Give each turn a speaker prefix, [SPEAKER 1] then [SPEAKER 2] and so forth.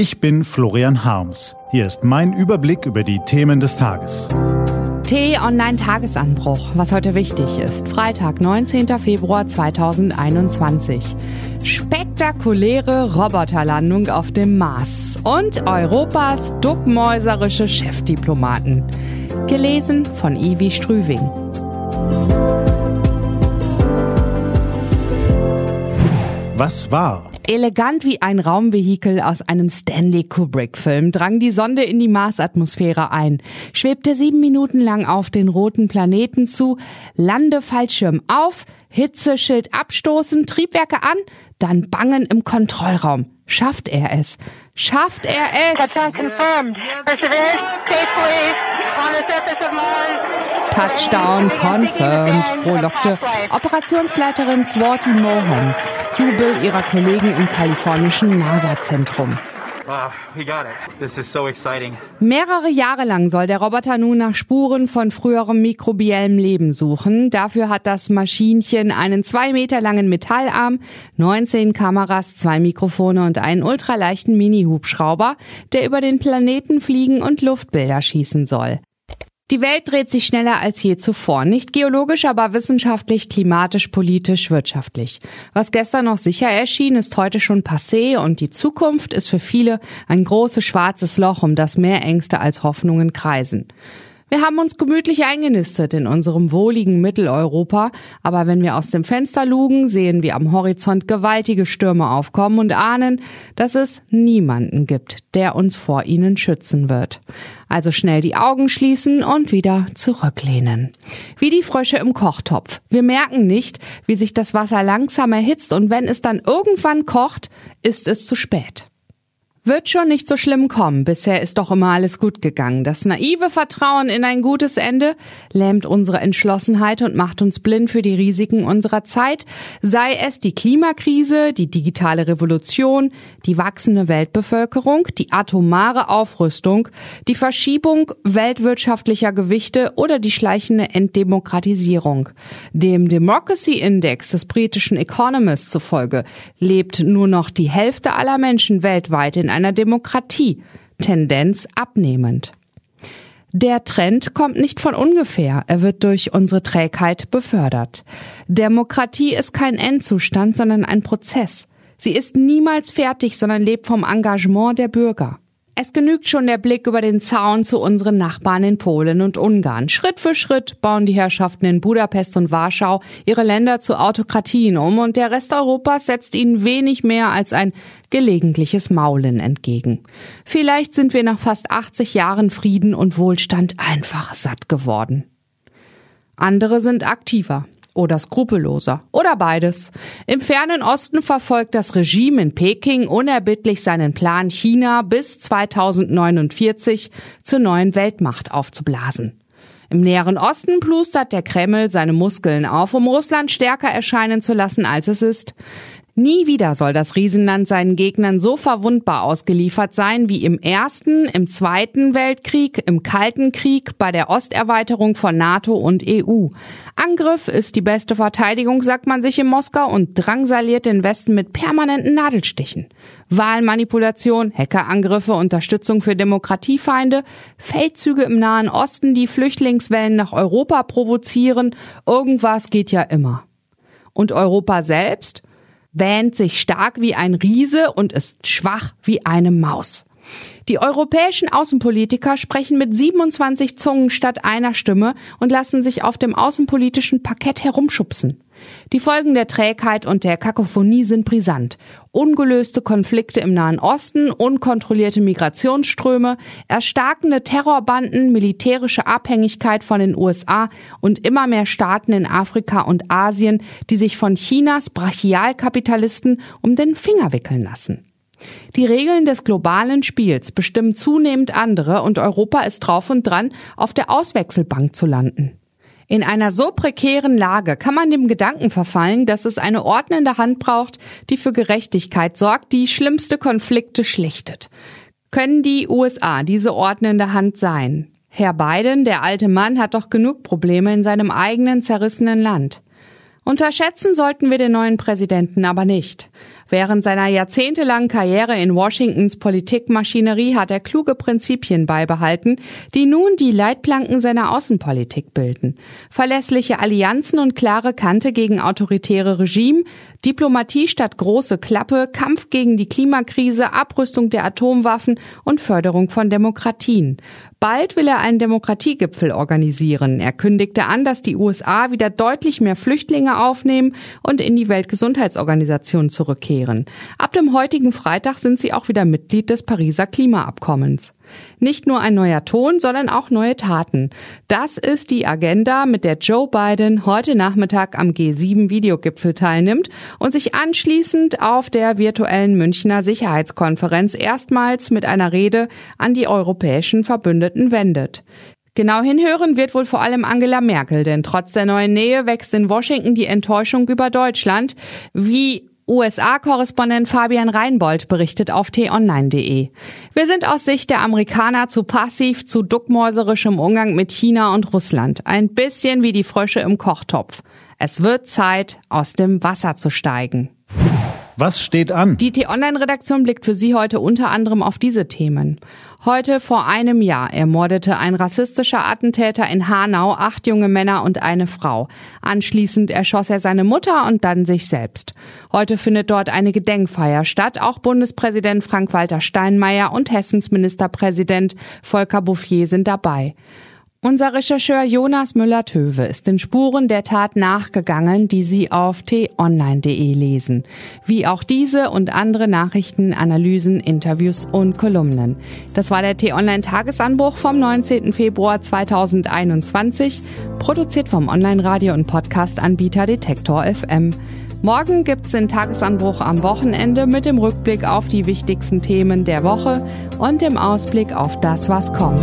[SPEAKER 1] Ich bin Florian Harms. Hier ist mein Überblick über die Themen des Tages.
[SPEAKER 2] T-Online-Tagesanbruch, was heute wichtig ist. Freitag, 19. Februar 2021. Spektakuläre Roboterlandung auf dem Mars und Europas duckmäuserische Chefdiplomaten. Gelesen von Ivi Strüving.
[SPEAKER 1] Was war?
[SPEAKER 2] Elegant wie ein Raumvehikel aus einem Stanley Kubrick-Film drang die Sonde in die Marsatmosphäre ein, schwebte sieben Minuten lang auf den roten Planeten zu, Landefallschirm auf, Hitzeschild abstoßen, Triebwerke an, dann bangen im Kontrollraum. Schafft er es? Schafft er es? Touchdown confirmed, frohlockte Operationsleiterin Swati Mohan. Jubel ihrer Kollegen im kalifornischen NASA-Zentrum.
[SPEAKER 3] Wow, we got it. This is so exciting.
[SPEAKER 2] Mehrere Jahre lang soll der Roboter nun nach Spuren von früherem mikrobiellem Leben suchen. Dafür hat das Maschinchen einen zwei Meter langen Metallarm, 19 Kameras, zwei Mikrofone und einen ultraleichten Mini-Hubschrauber, der über den Planeten fliegen und Luftbilder schießen soll. Die Welt dreht sich schneller als je zuvor. Nicht geologisch, aber wissenschaftlich, klimatisch, politisch, wirtschaftlich. Was gestern noch sicher erschien, ist heute schon passé und die Zukunft ist für viele ein großes schwarzes Loch, um das mehr Ängste als Hoffnungen kreisen. Wir haben uns gemütlich eingenistet in unserem wohligen Mitteleuropa, aber wenn wir aus dem Fenster lugen, sehen wir am Horizont gewaltige Stürme aufkommen und ahnen, dass es niemanden gibt, der uns vor ihnen schützen wird. Also schnell die Augen schließen und wieder zurücklehnen. Wie die Frösche im Kochtopf. Wir merken nicht, wie sich das Wasser langsam erhitzt und wenn es dann irgendwann kocht, ist es zu spät. Wird schon nicht so schlimm kommen. Bisher ist doch immer alles gut gegangen. Das naive Vertrauen in ein gutes Ende lähmt unsere Entschlossenheit und macht uns blind für die Risiken unserer Zeit, sei es die Klimakrise, die digitale Revolution, die wachsende Weltbevölkerung, die atomare Aufrüstung, die Verschiebung weltwirtschaftlicher Gewichte oder die schleichende Entdemokratisierung. Dem Democracy Index des britischen Economist zufolge lebt nur noch die Hälfte aller Menschen weltweit in einer Demokratie, Tendenz abnehmend. Der Trend kommt nicht von ungefähr, er wird durch unsere Trägheit befördert. Demokratie ist kein Endzustand, sondern ein Prozess. Sie ist niemals fertig, sondern lebt vom Engagement der Bürger. Es genügt schon der Blick über den Zaun zu unseren Nachbarn in Polen und Ungarn. Schritt für Schritt bauen die Herrschaften in Budapest und Warschau ihre Länder zu Autokratien um und der Rest Europas setzt ihnen wenig mehr als ein gelegentliches Maulen entgegen. Vielleicht sind wir nach fast 80 Jahren Frieden und Wohlstand einfach satt geworden. Andere sind aktiver oder skrupelloser oder beides. Im fernen Osten verfolgt das Regime in Peking unerbittlich seinen Plan, China bis 2049 zur neuen Weltmacht aufzublasen. Im näheren Osten plustert der Kreml seine Muskeln auf, um Russland stärker erscheinen zu lassen, als es ist. Nie wieder soll das Riesenland seinen Gegnern so verwundbar ausgeliefert sein wie im Ersten, im Zweiten Weltkrieg, im Kalten Krieg, bei der Osterweiterung von NATO und EU. Angriff ist die beste Verteidigung, sagt man sich in Moskau und drangsaliert den Westen mit permanenten Nadelstichen. Wahlmanipulation, Hackerangriffe, Unterstützung für Demokratiefeinde, Feldzüge im Nahen Osten, die Flüchtlingswellen nach Europa provozieren, irgendwas geht ja immer. Und Europa selbst? Wähnt sich stark wie ein Riese und ist schwach wie eine Maus. Die europäischen Außenpolitiker sprechen mit 27 Zungen statt einer Stimme und lassen sich auf dem außenpolitischen Parkett herumschubsen. Die Folgen der Trägheit und der Kakophonie sind brisant. Ungelöste Konflikte im Nahen Osten, unkontrollierte Migrationsströme, erstarkende Terrorbanden, militärische Abhängigkeit von den USA und immer mehr Staaten in Afrika und Asien, die sich von Chinas Brachialkapitalisten um den Finger wickeln lassen. Die Regeln des globalen Spiels bestimmen zunehmend andere und Europa ist drauf und dran, auf der Auswechselbank zu landen. In einer so prekären Lage kann man dem Gedanken verfallen, dass es eine ordnende Hand braucht, die für Gerechtigkeit sorgt, die schlimmste Konflikte schlichtet. Können die USA diese ordnende Hand sein? Herr Biden, der alte Mann, hat doch genug Probleme in seinem eigenen zerrissenen Land. Unterschätzen sollten wir den neuen Präsidenten aber nicht. Während seiner jahrzehntelangen Karriere in Washingtons Politikmaschinerie hat er kluge Prinzipien beibehalten, die nun die Leitplanken seiner Außenpolitik bilden. Verlässliche Allianzen und klare Kante gegen autoritäre Regime, Diplomatie statt große Klappe, Kampf gegen die Klimakrise, Abrüstung der Atomwaffen und Förderung von Demokratien. Bald will er einen Demokratiegipfel organisieren. Er kündigte an, dass die USA wieder deutlich mehr Flüchtlinge aufnehmen und in die Weltgesundheitsorganisation zurückkehren. Ab dem heutigen Freitag sind sie auch wieder Mitglied des Pariser Klimaabkommens. Nicht nur ein neuer Ton, sondern auch neue Taten. Das ist die Agenda, mit der Joe Biden heute Nachmittag am G7-Videogipfel teilnimmt und sich anschließend auf der virtuellen Münchner Sicherheitskonferenz erstmals mit einer Rede an die europäischen Verbündeten wendet. Genau hinhören wird wohl vor allem Angela Merkel, denn trotz der neuen Nähe wächst in Washington die Enttäuschung über Deutschland, wie USA-Korrespondent Fabian Reinbold berichtet auf t-online.de. Wir sind aus Sicht der Amerikaner zu passiv, zu duckmäuserischem Umgang mit China und Russland. Ein bisschen wie die Frösche im Kochtopf. Es wird Zeit, aus dem Wasser zu steigen.
[SPEAKER 1] Was steht an?
[SPEAKER 2] Die T-Online-Redaktion blickt für Sie heute unter anderem auf diese Themen. Heute vor einem Jahr ermordete ein rassistischer Attentäter in Hanau acht junge Männer und eine Frau. Anschließend erschoss er seine Mutter und dann sich selbst. Heute findet dort eine Gedenkfeier statt. Auch Bundespräsident Frank-Walter Steinmeier und Hessens Ministerpräsident Volker Bouffier sind dabei. Unser Rechercheur Jonas Müller-Töwe ist den Spuren der Tat nachgegangen, die Sie auf t-online.de lesen. Wie auch diese und andere Nachrichten, Analysen, Interviews und Kolumnen. Das war der T-Online-Tagesanbruch vom 19. Februar 2021, produziert vom Online-Radio- und Podcast-Anbieter Detektor FM. Morgen gibt's den Tagesanbruch am Wochenende mit dem Rückblick auf die wichtigsten Themen der Woche und dem Ausblick auf das, was kommt.